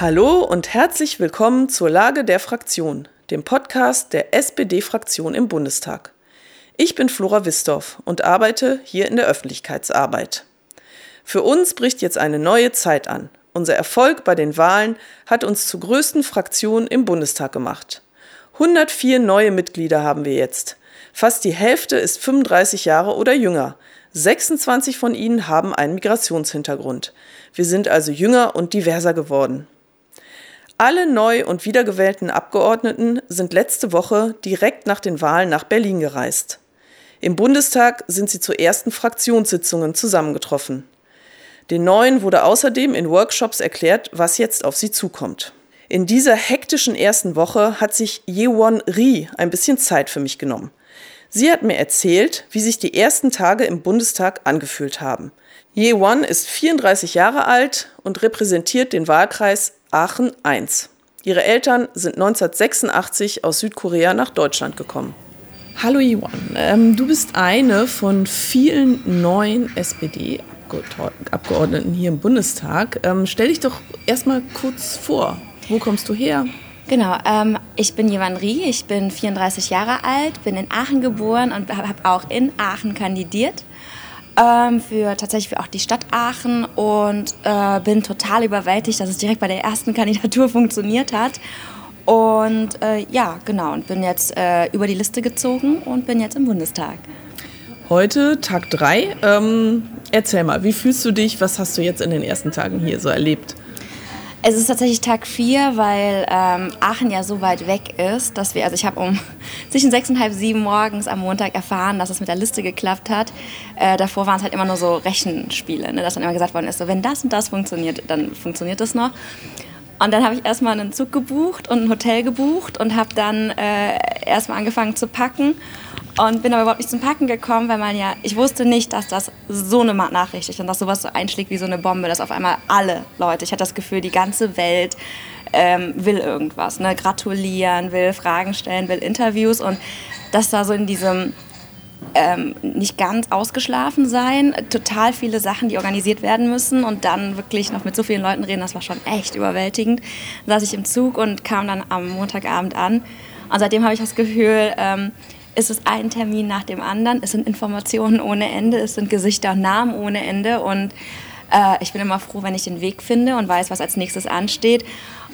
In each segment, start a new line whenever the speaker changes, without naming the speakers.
Hallo und herzlich willkommen zur Lage der Fraktion, dem Podcast der SPD-Fraktion im Bundestag. Ich bin Flora Wistorf und arbeite hier in der Öffentlichkeitsarbeit. Für uns bricht jetzt eine neue Zeit an. Unser Erfolg bei den Wahlen hat uns zur größten Fraktion im Bundestag gemacht. 104 neue Mitglieder haben wir jetzt. Fast die Hälfte ist 35 Jahre oder jünger. 26 von ihnen haben einen Migrationshintergrund. Wir sind also jünger und diverser geworden. Alle neu und wiedergewählten Abgeordneten sind letzte Woche direkt nach den Wahlen nach Berlin gereist. Im Bundestag sind sie zu ersten Fraktionssitzungen zusammengetroffen. Den Neuen wurde außerdem in Workshops erklärt, was jetzt auf sie zukommt. In dieser hektischen ersten Woche hat sich Yewon Ri ein bisschen Zeit für mich genommen. Sie hat mir erzählt, wie sich die ersten Tage im Bundestag angefühlt haben. Yewon ist 34 Jahre alt und repräsentiert den Wahlkreis Aachen I. Ihre Eltern sind 1986 aus Südkorea nach Deutschland gekommen. Hallo Yewon, ähm, du bist eine von vielen neuen SPD-Abgeordneten hier im Bundestag. Ähm, stell dich doch erstmal kurz vor. Wo kommst du her?
Genau, ähm, ich bin Jevan Rie, ich bin 34 Jahre alt, bin in Aachen geboren und habe auch in Aachen kandidiert ähm, für tatsächlich für auch die Stadt Aachen und äh, bin total überwältigt, dass es direkt bei der ersten Kandidatur funktioniert hat. Und äh, ja, genau, und bin jetzt äh, über die Liste gezogen und bin jetzt im Bundestag.
Heute Tag 3. Ähm, erzähl mal, wie fühlst du dich? Was hast du jetzt in den ersten Tagen hier so erlebt?
Es ist tatsächlich Tag 4, weil ähm, Aachen ja so weit weg ist, dass wir, also ich habe um zwischen sechs und halb sieben morgens am Montag erfahren, dass es mit der Liste geklappt hat. Äh, davor waren es halt immer nur so Rechenspiele, ne, dass dann immer gesagt worden ist, so wenn das und das funktioniert, dann funktioniert das noch. Und dann habe ich erstmal einen Zug gebucht und ein Hotel gebucht und habe dann äh, erstmal angefangen zu packen und bin aber überhaupt nicht zum Packen gekommen, weil man ja, ich wusste nicht, dass das so eine Nachricht ist und dass sowas so einschlägt wie so eine Bombe, dass auf einmal alle Leute, ich hatte das Gefühl, die ganze Welt ähm, will irgendwas, ne? gratulieren, will Fragen stellen, will Interviews und dass da so in diesem ähm, nicht ganz ausgeschlafen sein, total viele Sachen, die organisiert werden müssen und dann wirklich noch mit so vielen Leuten reden, das war schon echt überwältigend. Dann saß ich im Zug und kam dann am Montagabend an und seitdem habe ich das Gefühl, ähm, ist es ein Termin nach dem anderen. Es sind Informationen ohne Ende, es sind Gesichter und Namen ohne Ende. Und äh, ich bin immer froh, wenn ich den Weg finde und weiß, was als nächstes ansteht.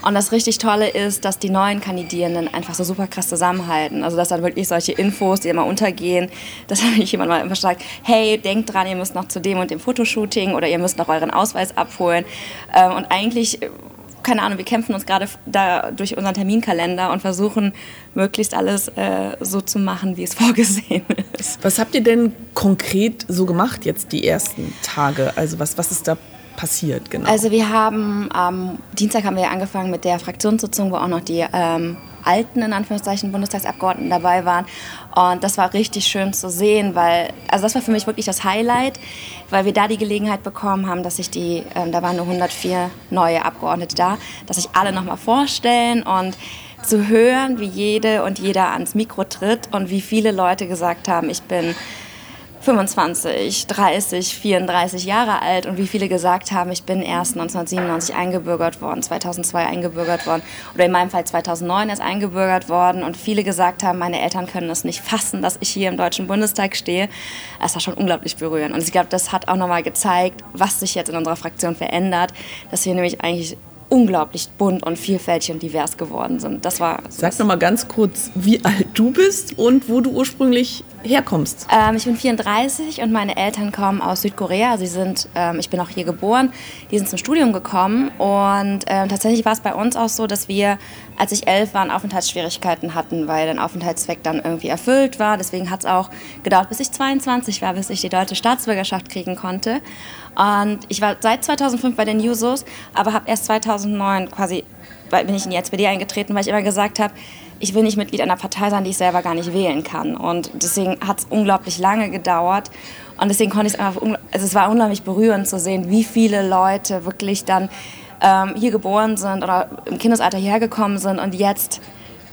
Und das richtig Tolle ist, dass die neuen Kandidierenden einfach so super krass zusammenhalten. Also dass dann wirklich solche Infos, die immer untergehen, dass dann jemand mal immer sagt, hey, denkt dran, ihr müsst noch zu dem und dem Fotoshooting oder ihr müsst noch euren Ausweis abholen. Ähm, und eigentlich keine Ahnung, wir kämpfen uns gerade da durch unseren Terminkalender und versuchen möglichst alles äh, so zu machen, wie es vorgesehen ist.
Was habt ihr denn konkret so gemacht jetzt die ersten Tage? Also was, was ist da passiert genau?
Also wir haben am Dienstag haben wir angefangen mit der Fraktionssitzung, wo auch noch die ähm, alten, in Anführungszeichen, Bundestagsabgeordneten dabei waren. Und das war richtig schön zu sehen, weil, also das war für mich wirklich das Highlight, weil wir da die Gelegenheit bekommen haben, dass sich die, ähm, da waren nur 104 neue Abgeordnete da, dass sich alle nochmal vorstellen und zu hören, wie jede und jeder ans Mikro tritt und wie viele Leute gesagt haben, ich bin 25, 30, 34 Jahre alt und wie viele gesagt haben, ich bin erst 1997 eingebürgert worden, 2002 eingebürgert worden oder in meinem Fall 2009 erst eingebürgert worden und viele gesagt haben, meine Eltern können es nicht fassen, dass ich hier im Deutschen Bundestag stehe. Das war schon unglaublich berührend und ich glaube, das hat auch nochmal gezeigt, was sich jetzt in unserer Fraktion verändert, dass wir nämlich eigentlich unglaublich bunt und vielfältig und divers geworden sind. Das war.
Sag noch mal ganz kurz, wie alt du bist und wo du ursprünglich herkommst.
Ähm, ich bin 34 und meine Eltern kommen aus Südkorea. Sie sind, ähm, ich bin auch hier geboren. Die sind zum Studium gekommen und ähm, tatsächlich war es bei uns auch so, dass wir, als ich elf war, Aufenthaltsschwierigkeiten hatten, weil ein Aufenthaltszweck dann irgendwie erfüllt war. Deswegen hat es auch gedauert, bis ich 22 war, bis ich die deutsche Staatsbürgerschaft kriegen konnte. Und ich war seit 2005 bei den Jusos, aber habe erst 2009 quasi, bin ich in die SPD eingetreten, weil ich immer gesagt habe, ich will nicht Mitglied einer Partei sein, die ich selber gar nicht wählen kann. Und deswegen hat es unglaublich lange gedauert. Und deswegen konnte ich es einfach, also es war unglaublich berührend zu sehen, wie viele Leute wirklich dann ähm, hier geboren sind oder im Kindesalter hierher gekommen sind und jetzt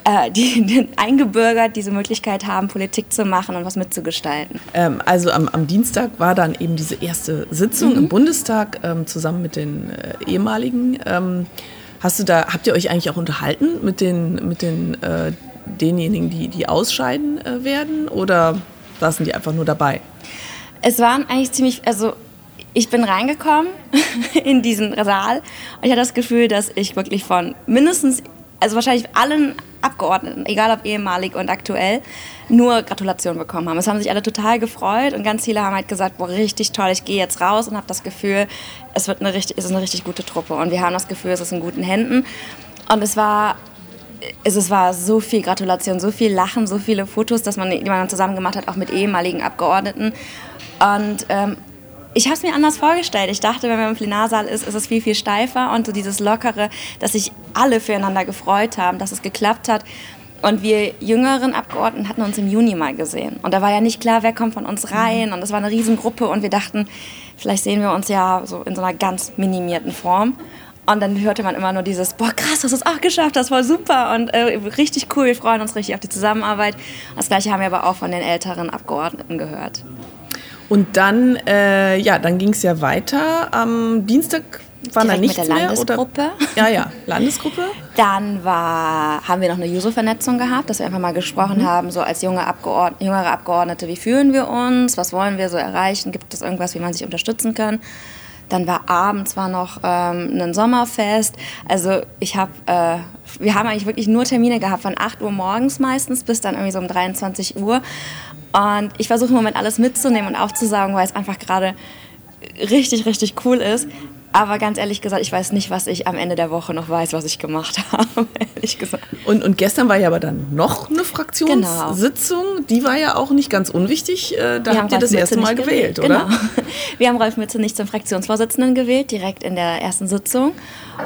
äh, die, die eingebürgert diese Möglichkeit haben, Politik zu machen und was mitzugestalten.
Ähm, also am, am, Dienstag war dann eben diese erste Sitzung mhm. im Bundestag ähm, zusammen mit den äh, ehemaligen. Ähm, Hast du da, habt ihr euch eigentlich auch unterhalten mit den, mit den äh, denjenigen, die, die ausscheiden äh, werden? Oder saßen die einfach nur dabei?
Es waren eigentlich ziemlich, also ich bin reingekommen in diesen Saal und ich hatte das Gefühl, dass ich wirklich von mindestens, also wahrscheinlich allen Abgeordneten, egal ob ehemalig und aktuell, nur Gratulationen bekommen haben. Es haben sich alle total gefreut und ganz viele haben halt gesagt, boah, richtig toll, ich gehe jetzt raus und habe das Gefühl, es, wird eine richtig, es ist eine richtig gute Truppe und wir haben das Gefühl, es ist in guten Händen. Und es war es, war so viel Gratulation, so viel Lachen, so viele Fotos, dass man, die man zusammen gemacht hat, auch mit ehemaligen Abgeordneten. Und ähm, ich habe es mir anders vorgestellt. Ich dachte, wenn man im Plenarsaal ist, ist es viel, viel steifer und so dieses Lockere, dass sich alle füreinander gefreut haben, dass es geklappt hat. Und wir jüngeren Abgeordneten hatten uns im Juni mal gesehen. Und da war ja nicht klar, wer kommt von uns rein. Und es war eine Riesengruppe. Und wir dachten, vielleicht sehen wir uns ja so in so einer ganz minimierten Form. Und dann hörte man immer nur dieses, boah krass, hast du es auch geschafft, das war super und äh, richtig cool, wir freuen uns richtig auf die Zusammenarbeit. Das gleiche haben wir aber auch von den älteren Abgeordneten gehört.
Und dann, äh, ja, dann ging es ja weiter. Am Dienstag war da nichts
mit der Landesgruppe.
Mehr, ja, ja, Landesgruppe.
Dann war, haben wir noch eine User-Vernetzung gehabt, dass wir einfach mal gesprochen mhm. haben, so als junge Abgeordnete, jüngere Abgeordnete, wie fühlen wir uns, was wollen wir so erreichen, gibt es irgendwas, wie man sich unterstützen kann. Dann war abends war noch ähm, ein Sommerfest. Also ich habe, äh, wir haben eigentlich wirklich nur Termine gehabt von 8 Uhr morgens meistens bis dann irgendwie so um 23 Uhr. Und ich versuche im Moment alles mitzunehmen und aufzusaugen, weil es einfach gerade richtig, richtig cool ist. Aber ganz ehrlich gesagt, ich weiß nicht, was ich am Ende der Woche noch weiß, was ich gemacht habe, ehrlich gesagt.
Und, und gestern war ja aber dann noch eine Fraktionssitzung. Genau. Die war ja auch nicht ganz unwichtig. Äh, da habt ihr das erste Mal gewählt, gewählt oder?
Genau. Wir haben Rolf Mütze nicht zum Fraktionsvorsitzenden gewählt, direkt in der ersten Sitzung.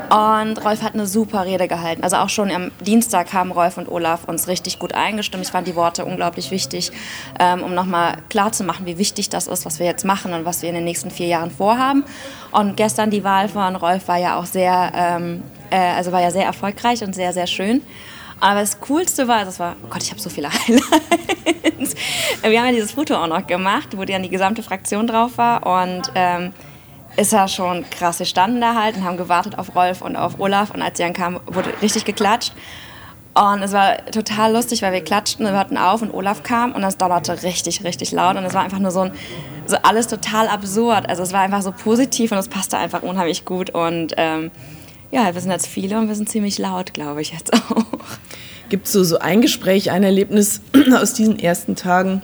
Und Rolf hat eine super Rede gehalten. Also auch schon am Dienstag haben Rolf und Olaf uns richtig gut eingestimmt. Ich fand die Worte unglaublich wichtig, ähm, um nochmal klarzumachen, wie wichtig das ist, was wir jetzt machen und was wir in den nächsten vier Jahren vorhaben. Und gestern die Wahl von Rolf war ja auch sehr, ähm, äh, also war ja sehr erfolgreich und sehr, sehr schön. Aber das Coolste war, das war, oh Gott, ich habe so viele Highlights. Wir haben ja dieses Foto auch noch gemacht, wo dann die gesamte Fraktion drauf war und ähm, ist ja schon krass. Wir standen da halt und haben gewartet auf Rolf und auf Olaf und als sie dann kamen, wurde richtig geklatscht. Und es war total lustig, weil wir klatschten und wir hörten auf und Olaf kam und es donnerte richtig, richtig laut und es war einfach nur so ein, so alles total absurd. Also es war einfach so positiv und es passte einfach unheimlich gut und ähm, ja, wir sind jetzt viele und wir sind ziemlich laut, glaube ich jetzt auch.
Gibt es so, so ein Gespräch, ein Erlebnis aus diesen ersten Tagen,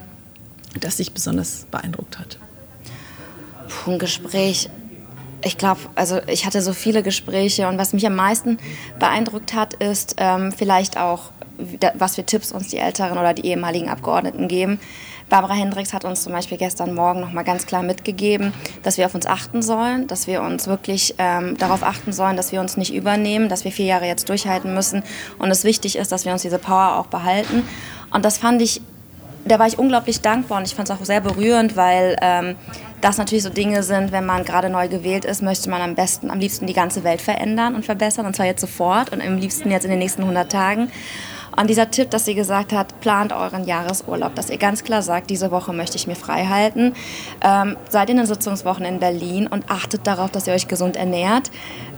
das dich besonders beeindruckt hat?
Puh, ein Gespräch ich glaube, also ich hatte so viele Gespräche und was mich am meisten beeindruckt hat, ist ähm, vielleicht auch, was für Tipps uns die Älteren oder die ehemaligen Abgeordneten geben. Barbara Hendricks hat uns zum Beispiel gestern Morgen noch mal ganz klar mitgegeben, dass wir auf uns achten sollen, dass wir uns wirklich ähm, darauf achten sollen, dass wir uns nicht übernehmen, dass wir vier Jahre jetzt durchhalten müssen und es wichtig ist, dass wir uns diese Power auch behalten. Und das fand ich, da war ich unglaublich dankbar und ich fand es auch sehr berührend, weil ähm, das natürlich so Dinge sind, wenn man gerade neu gewählt ist, möchte man am besten, am liebsten die ganze Welt verändern und verbessern und zwar jetzt sofort und am liebsten jetzt in den nächsten 100 Tagen. Und dieser Tipp, dass sie gesagt hat, plant euren Jahresurlaub, dass ihr ganz klar sagt, diese Woche möchte ich mir frei halten. Ähm, seid in den Sitzungswochen in Berlin und achtet darauf, dass ihr euch gesund ernährt.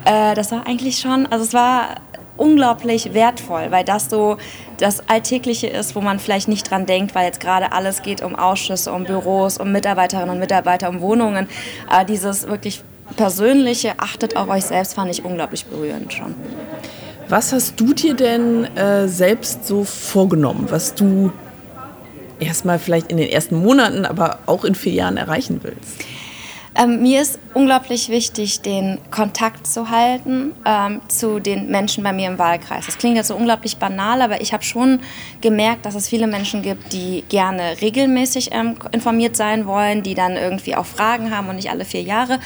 Äh, das war eigentlich schon, also es war unglaublich wertvoll, weil das so das Alltägliche ist, wo man vielleicht nicht dran denkt, weil jetzt gerade alles geht um Ausschüsse, um Büros, um Mitarbeiterinnen und Mitarbeiter, um Wohnungen. Aber dieses wirklich persönliche, achtet auf euch selbst, fand ich unglaublich berührend schon.
Was hast du dir denn äh, selbst so vorgenommen, was du erstmal vielleicht in den ersten Monaten, aber auch in vier Jahren erreichen willst?
Ähm, mir ist unglaublich wichtig, den Kontakt zu halten ähm, zu den Menschen bei mir im Wahlkreis. Das klingt jetzt so unglaublich banal, aber ich habe schon gemerkt, dass es viele Menschen gibt, die gerne regelmäßig ähm, informiert sein wollen, die dann irgendwie auch Fragen haben und nicht alle vier Jahre.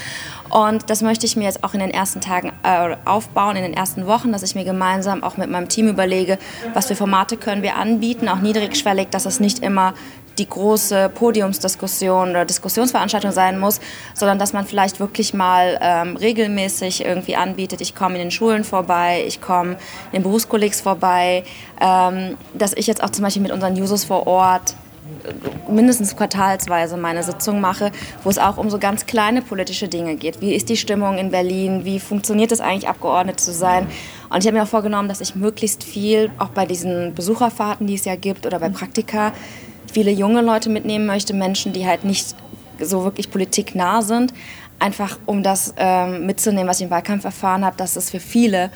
Und das möchte ich mir jetzt auch in den ersten Tagen äh, aufbauen, in den ersten Wochen, dass ich mir gemeinsam auch mit meinem Team überlege, was für Formate können wir anbieten, auch niedrigschwellig, dass es nicht immer die große Podiumsdiskussion oder Diskussionsveranstaltung sein muss, sondern dass man vielleicht wirklich mal ähm, regelmäßig irgendwie anbietet, ich komme in den Schulen vorbei, ich komme in den Berufskollegs vorbei, ähm, dass ich jetzt auch zum Beispiel mit unseren Users vor Ort mindestens quartalsweise meine Sitzung mache, wo es auch um so ganz kleine politische Dinge geht. Wie ist die Stimmung in Berlin? Wie funktioniert es eigentlich, Abgeordnet zu sein? Und ich habe mir auch vorgenommen, dass ich möglichst viel, auch bei diesen Besucherfahrten, die es ja gibt, oder bei Praktika, viele junge Leute mitnehmen möchte, Menschen, die halt nicht so wirklich politiknah sind, einfach um das ähm, mitzunehmen, was ich im Wahlkampf erfahren habe, dass es für viele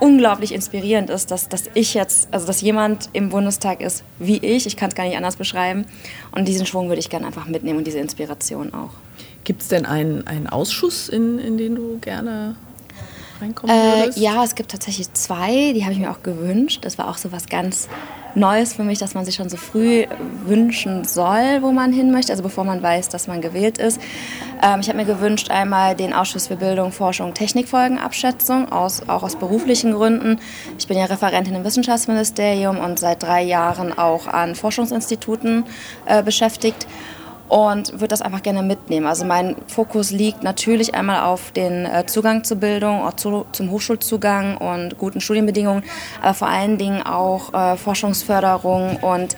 unglaublich inspirierend ist, dass, dass ich jetzt, also dass jemand im Bundestag ist wie ich, ich kann es gar nicht anders beschreiben. Und diesen Schwung würde ich gerne einfach mitnehmen und diese Inspiration auch.
Gibt es denn einen, einen Ausschuss, in, in den du gerne reinkommen
äh, ja, es gibt tatsächlich zwei, die habe ich mir auch gewünscht. Das war auch so was ganz Neues für mich, dass man sich schon so früh wünschen soll, wo man hin möchte, also bevor man weiß, dass man gewählt ist. Ähm, ich habe mir gewünscht einmal den Ausschuss für Bildung, Forschung, Technikfolgenabschätzung, aus, auch aus beruflichen Gründen. Ich bin ja Referentin im Wissenschaftsministerium und seit drei Jahren auch an Forschungsinstituten äh, beschäftigt und würde das einfach gerne mitnehmen. Also mein Fokus liegt natürlich einmal auf den äh, Zugang zur Bildung, auch zu, zum Hochschulzugang und guten Studienbedingungen, aber vor allen Dingen auch äh, Forschungsförderung und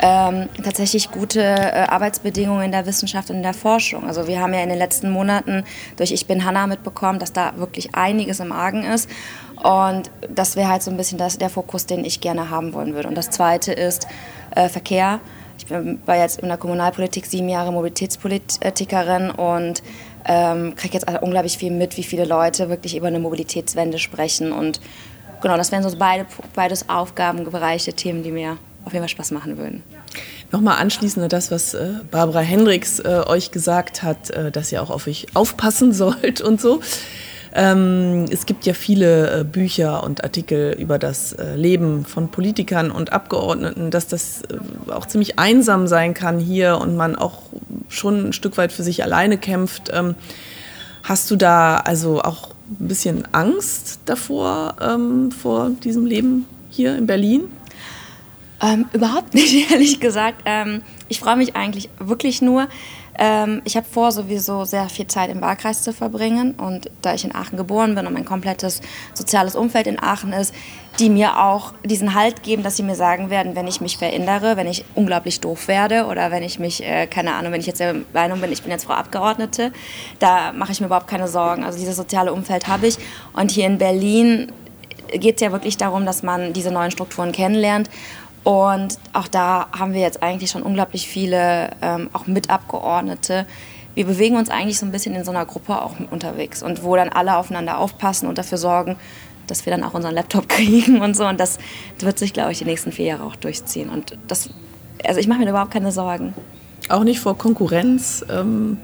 ähm, tatsächlich gute äh, Arbeitsbedingungen in der Wissenschaft und in der Forschung. Also wir haben ja in den letzten Monaten durch Ich bin Hanna mitbekommen, dass da wirklich einiges im Argen ist. Und das wäre halt so ein bisschen das, der Fokus, den ich gerne haben wollen würde. Und das Zweite ist äh, Verkehr. Ich war jetzt in der Kommunalpolitik sieben Jahre Mobilitätspolitikerin und ähm, kriege jetzt also unglaublich viel mit, wie viele Leute wirklich über eine Mobilitätswende sprechen. Und genau, das wären so beide, beides Aufgabenbereiche, Themen, die mir auf jeden Fall Spaß machen würden.
Nochmal anschließend an das, was äh, Barbara Hendricks äh, euch gesagt hat, äh, dass ihr auch auf euch aufpassen sollt und so. Ähm, es gibt ja viele äh, Bücher und Artikel über das äh, Leben von Politikern und Abgeordneten, dass das äh, auch ziemlich einsam sein kann hier und man auch schon ein Stück weit für sich alleine kämpft. Ähm, hast du da also auch ein bisschen Angst davor, ähm, vor diesem Leben hier in Berlin?
Ähm, überhaupt nicht, ehrlich gesagt. Ähm, ich freue mich eigentlich wirklich nur, ähm, ich habe vor, sowieso sehr viel Zeit im Wahlkreis zu verbringen. Und da ich in Aachen geboren bin und mein komplettes soziales Umfeld in Aachen ist, die mir auch diesen Halt geben, dass sie mir sagen werden, wenn ich mich verändere, wenn ich unglaublich doof werde oder wenn ich mich, äh, keine Ahnung, wenn ich jetzt der Meinung bin, ich bin jetzt Frau Abgeordnete, da mache ich mir überhaupt keine Sorgen. Also dieses soziale Umfeld habe ich. Und hier in Berlin geht es ja wirklich darum, dass man diese neuen Strukturen kennenlernt. Und auch da haben wir jetzt eigentlich schon unglaublich viele, ähm, auch Mitabgeordnete. Wir bewegen uns eigentlich so ein bisschen in so einer Gruppe auch unterwegs und wo dann alle aufeinander aufpassen und dafür sorgen, dass wir dann auch unseren Laptop kriegen und so. Und das wird sich, glaube ich, die nächsten vier Jahre auch durchziehen. Und das, also ich mache mir überhaupt keine Sorgen.
Auch nicht vor Konkurrenz? Ähm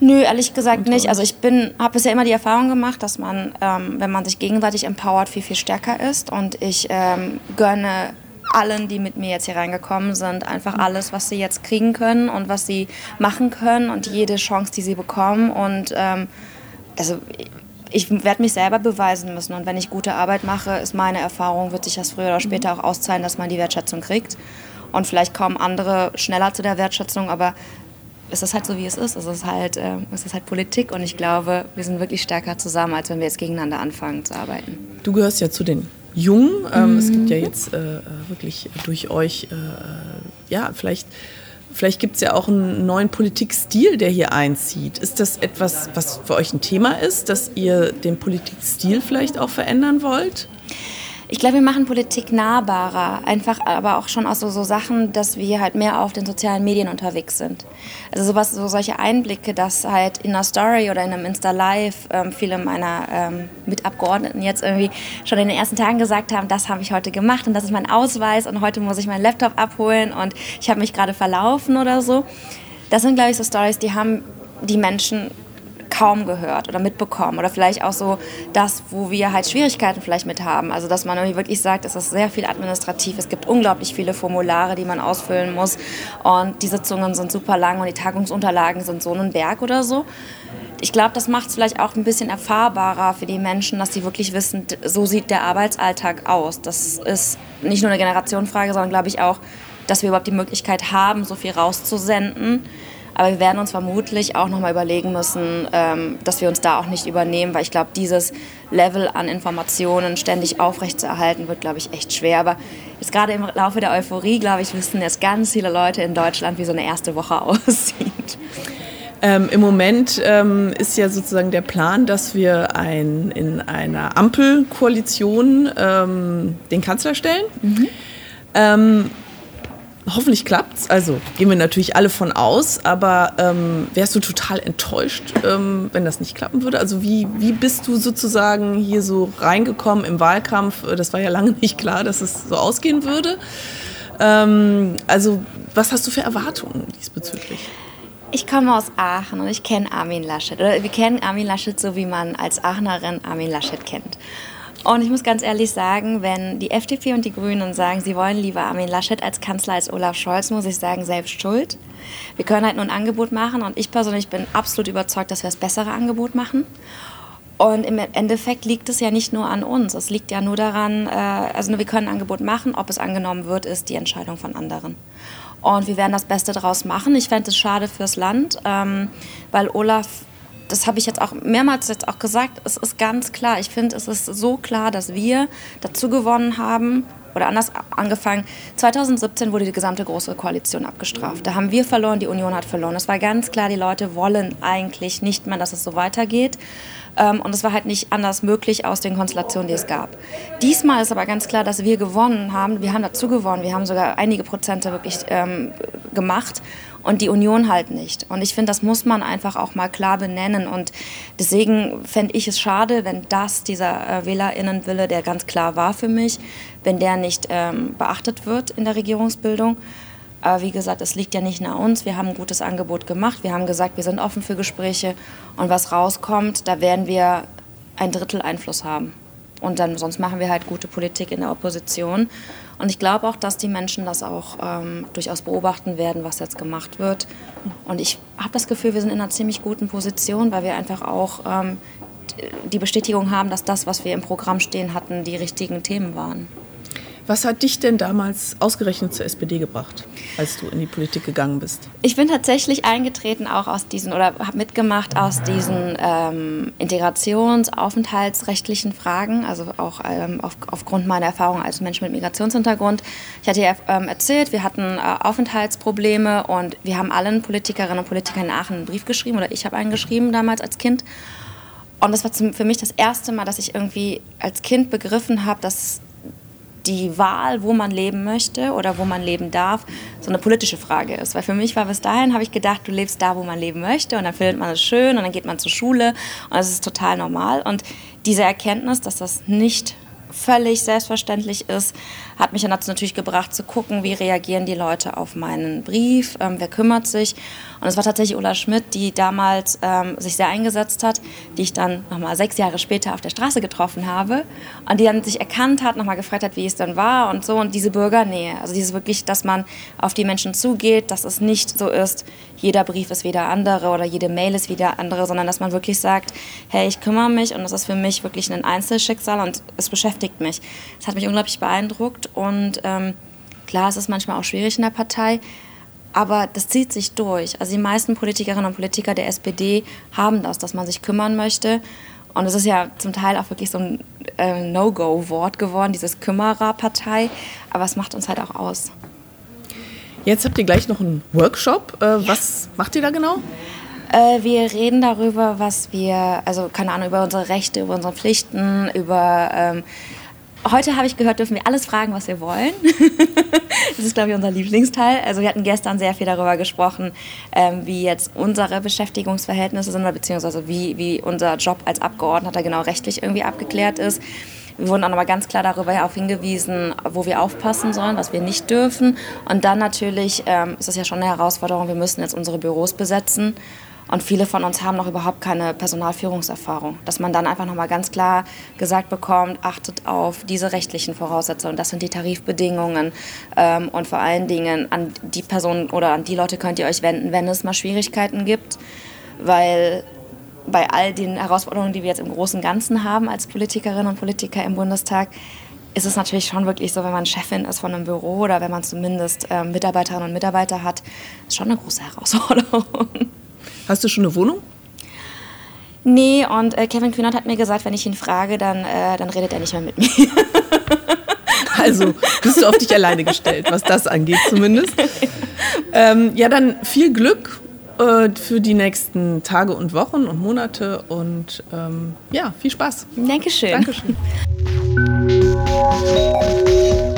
Nö, ehrlich gesagt nicht. Also ich habe bisher immer die Erfahrung gemacht, dass man, ähm, wenn man sich gegenseitig empowert, viel, viel stärker ist. Und ich ähm, gönne allen, die mit mir jetzt hier reingekommen sind, einfach alles, was sie jetzt kriegen können und was sie machen können und jede Chance, die sie bekommen. Und ähm, also ich werde mich selber beweisen müssen. Und wenn ich gute Arbeit mache, ist meine Erfahrung, wird sich das früher oder später auch auszahlen, dass man die Wertschätzung kriegt. Und vielleicht kommen andere schneller zu der Wertschätzung, aber es ist halt so, wie es ist. Es ist halt, äh, es ist halt Politik und ich glaube, wir sind wirklich stärker zusammen, als wenn wir jetzt gegeneinander anfangen zu arbeiten.
Du gehörst ja zu den Jungen. Ähm, mhm. Es gibt ja jetzt äh, wirklich durch euch, äh, ja, vielleicht, vielleicht gibt es ja auch einen neuen Politikstil, der hier einzieht. Ist das etwas, was für euch ein Thema ist, dass ihr den Politikstil vielleicht auch verändern wollt?
Ich glaube, wir machen Politik nahbarer. Einfach aber auch schon aus so, so, Sachen, dass wir halt mehr auf den sozialen Medien unterwegs sind. Also sowas, so solche Einblicke, dass halt in einer Story oder in einem Insta-Live ähm, viele meiner ähm, Mitabgeordneten jetzt irgendwie schon in den ersten Tagen gesagt haben, das habe ich heute gemacht und das ist mein Ausweis und heute muss ich meinen Laptop abholen und ich habe mich gerade verlaufen oder so. Das sind, glaube ich, so Stories, die haben die Menschen kaum gehört oder mitbekommen oder vielleicht auch so das, wo wir halt Schwierigkeiten vielleicht mit haben. Also dass man irgendwie wirklich sagt, es ist sehr viel administrativ, es gibt unglaublich viele Formulare, die man ausfüllen muss und die Sitzungen sind super lang und die Tagungsunterlagen sind so ein Berg oder so. Ich glaube, das macht es vielleicht auch ein bisschen erfahrbarer für die Menschen, dass sie wirklich wissen, so sieht der Arbeitsalltag aus. Das ist nicht nur eine Generationenfrage, sondern glaube ich auch, dass wir überhaupt die Möglichkeit haben, so viel rauszusenden Aber wir werden uns vermutlich auch nochmal überlegen müssen, ähm, dass wir uns da auch nicht übernehmen, weil ich glaube, dieses Level an Informationen ständig aufrechtzuerhalten, wird, glaube ich, echt schwer. Aber jetzt gerade im Laufe der Euphorie, glaube ich, wissen jetzt ganz viele Leute in Deutschland, wie so eine erste Woche aussieht.
Ähm, Im Moment ähm, ist ja sozusagen der Plan, dass wir ein, in einer Ampelkoalition ähm, den Kanzler stellen. Mhm. Ähm, hoffentlich klappt's. Also gehen wir natürlich alle von aus, aber ähm, wärst du total enttäuscht, ähm, wenn das nicht klappen würde? Also wie, wie bist du sozusagen hier so reingekommen im Wahlkampf? Das war ja lange nicht klar, dass es so ausgehen würde. also was hast du für Erwartungen diesbezüglich?
Ich komme aus Aachen und ich kenne Armin Laschet. Oder wir kennen Armin Laschet so, wie man als Aachenerin Armin Laschet kennt. Und ich muss ganz ehrlich sagen, wenn die FDP und die Grünen sagen, sie wollen lieber Armin Laschet als Kanzler als Olaf Scholz, muss ich sagen, selbst schuld. Wir können halt nur ein Angebot machen und ich persönlich bin absolut überzeugt, dass wir das bessere Angebot machen. Und im Endeffekt liegt es ja nicht nur an uns. Es liegt ja nur daran, äh, also wir können ein Angebot machen, ob es angenommen wird, ist die Entscheidung von anderen. Und wir werden das Beste daraus machen. Ich fände es schade fürs Land, ähm, weil Olaf, das habe ich jetzt auch mehrmals jetzt auch gesagt, es ist ganz klar. Ich finde, es ist so klar, dass wir dazu gewonnen haben, oder anders angefangen, 2017 wurde die gesamte Große Koalition abgestraft. Da haben wir verloren, die Union hat verloren. Es war ganz klar, die Leute wollen eigentlich nicht mehr, dass es so weitergeht. Ähm, und es war halt nicht anders möglich aus den Konstellationen, die es gab. Diesmal ist aber ganz klar, dass wir gewonnen haben. Wir haben dazu gewonnen. Wir haben sogar einige Prozente wirklich ähm, gemacht und die Union halt nicht. Und ich finde, das muss man einfach auch mal klar benennen. Und deswegen fände ich es schade, wenn das dieser äh, Wählerinnenwille, der ganz klar war für mich, wenn der nicht ähm, beachtet wird in der Regierungsbildung. Aber wie gesagt, es liegt ja nicht nach uns. Wir haben ein gutes Angebot gemacht. Wir haben gesagt, wir sind offen für Gespräche. Und was rauskommt, da werden wir ein Drittel Einfluss haben. Und dann sonst machen wir halt gute Politik in der Opposition. Und ich glaube auch, dass die Menschen das auch ähm, durchaus beobachten werden, was jetzt gemacht wird. Und ich habe das Gefühl, wir sind in einer ziemlich guten Position, weil wir einfach auch ähm, die Bestätigung haben, dass das, was wir im Programm stehen hatten, die richtigen Themen waren.
Was hat dich denn damals ausgerechnet zur SPD gebracht, als du in die Politik gegangen bist?
Ich bin tatsächlich eingetreten auch aus diesen oder habe mitgemacht aus diesen ähm, Integrations-, Aufenthaltsrechtlichen Fragen, also auch ähm, auf, aufgrund meiner Erfahrung als Mensch mit Migrationshintergrund. Ich hatte ja ähm, erzählt, wir hatten äh, Aufenthaltsprobleme und wir haben allen Politikerinnen und Politikern in Aachen einen Brief geschrieben oder ich habe einen geschrieben damals als Kind. Und das war für mich das erste Mal, dass ich irgendwie als Kind begriffen habe, dass die Wahl, wo man leben möchte oder wo man leben darf, so eine politische Frage ist. Weil für mich war bis dahin, habe ich gedacht, du lebst da, wo man leben möchte und dann findet man es schön und dann geht man zur Schule und das ist total normal. Und diese Erkenntnis, dass das nicht völlig selbstverständlich ist, hat mich dann dazu natürlich gebracht zu gucken, wie reagieren die Leute auf meinen Brief, ähm, wer kümmert sich. Und es war tatsächlich Ulla Schmidt, die damals ähm, sich sehr eingesetzt hat, die ich dann nochmal sechs Jahre später auf der Straße getroffen habe und die dann sich erkannt hat, nochmal gefragt hat, wie es dann war und so. Und diese Bürgernähe, also dieses wirklich, dass man auf die Menschen zugeht, dass es nicht so ist, jeder Brief ist wie der andere oder jede Mail ist wie der andere, sondern dass man wirklich sagt, hey, ich kümmere mich und das ist für mich wirklich ein Einzelschicksal und es beschäftigt mich. Das hat mich unglaublich beeindruckt und ähm, klar, es ist manchmal auch schwierig in der Partei, aber das zieht sich durch. Also die meisten Politikerinnen und Politiker der SPD haben das, dass man sich kümmern möchte. Und es ist ja zum Teil auch wirklich so ein äh, No-Go-Wort geworden, dieses Kümmererpartei. Aber es macht uns halt auch aus.
Jetzt habt ihr gleich noch einen Workshop. Äh, ja. Was macht ihr da genau?
Äh, wir reden darüber, was wir, also keine Ahnung, über unsere Rechte, über unsere Pflichten, über ähm, Heute habe ich gehört, dürfen wir alles fragen, was wir wollen. das ist, glaube ich, unser Lieblingsteil. Also wir hatten gestern sehr viel darüber gesprochen, ähm, wie jetzt unsere Beschäftigungsverhältnisse sind, beziehungsweise wie, wie unser Job als Abgeordneter genau rechtlich irgendwie abgeklärt ist. Wir wurden dann aber ganz klar darüber auch hingewiesen, wo wir aufpassen sollen, was wir nicht dürfen. Und dann natürlich ähm, ist es ja schon eine Herausforderung, wir müssen jetzt unsere Büros besetzen. Und viele von uns haben noch überhaupt keine Personalführungserfahrung. Dass man dann einfach nochmal ganz klar gesagt bekommt, achtet auf diese rechtlichen Voraussetzungen, das sind die Tarifbedingungen ähm, und vor allen Dingen an die Personen oder an die Leute könnt ihr euch wenden, wenn es mal Schwierigkeiten gibt, weil bei all den Herausforderungen, die wir jetzt im Großen und Ganzen haben als Politikerinnen und Politiker im Bundestag, ist es natürlich schon wirklich so, wenn man Chefin ist von einem Büro oder wenn man zumindest ähm, Mitarbeiterinnen und Mitarbeiter hat, ist schon eine große Herausforderung.
Hast du schon eine Wohnung?
Nee, und äh, Kevin Kühnert hat mir gesagt, wenn ich ihn frage, dann, äh, dann redet er nicht mehr mit mir.
Also bist du auf dich alleine gestellt, was das angeht zumindest. Ähm, ja, dann viel Glück äh, für die nächsten Tage und Wochen und Monate und ähm, ja, viel Spaß.
Dankeschön.
Dankeschön.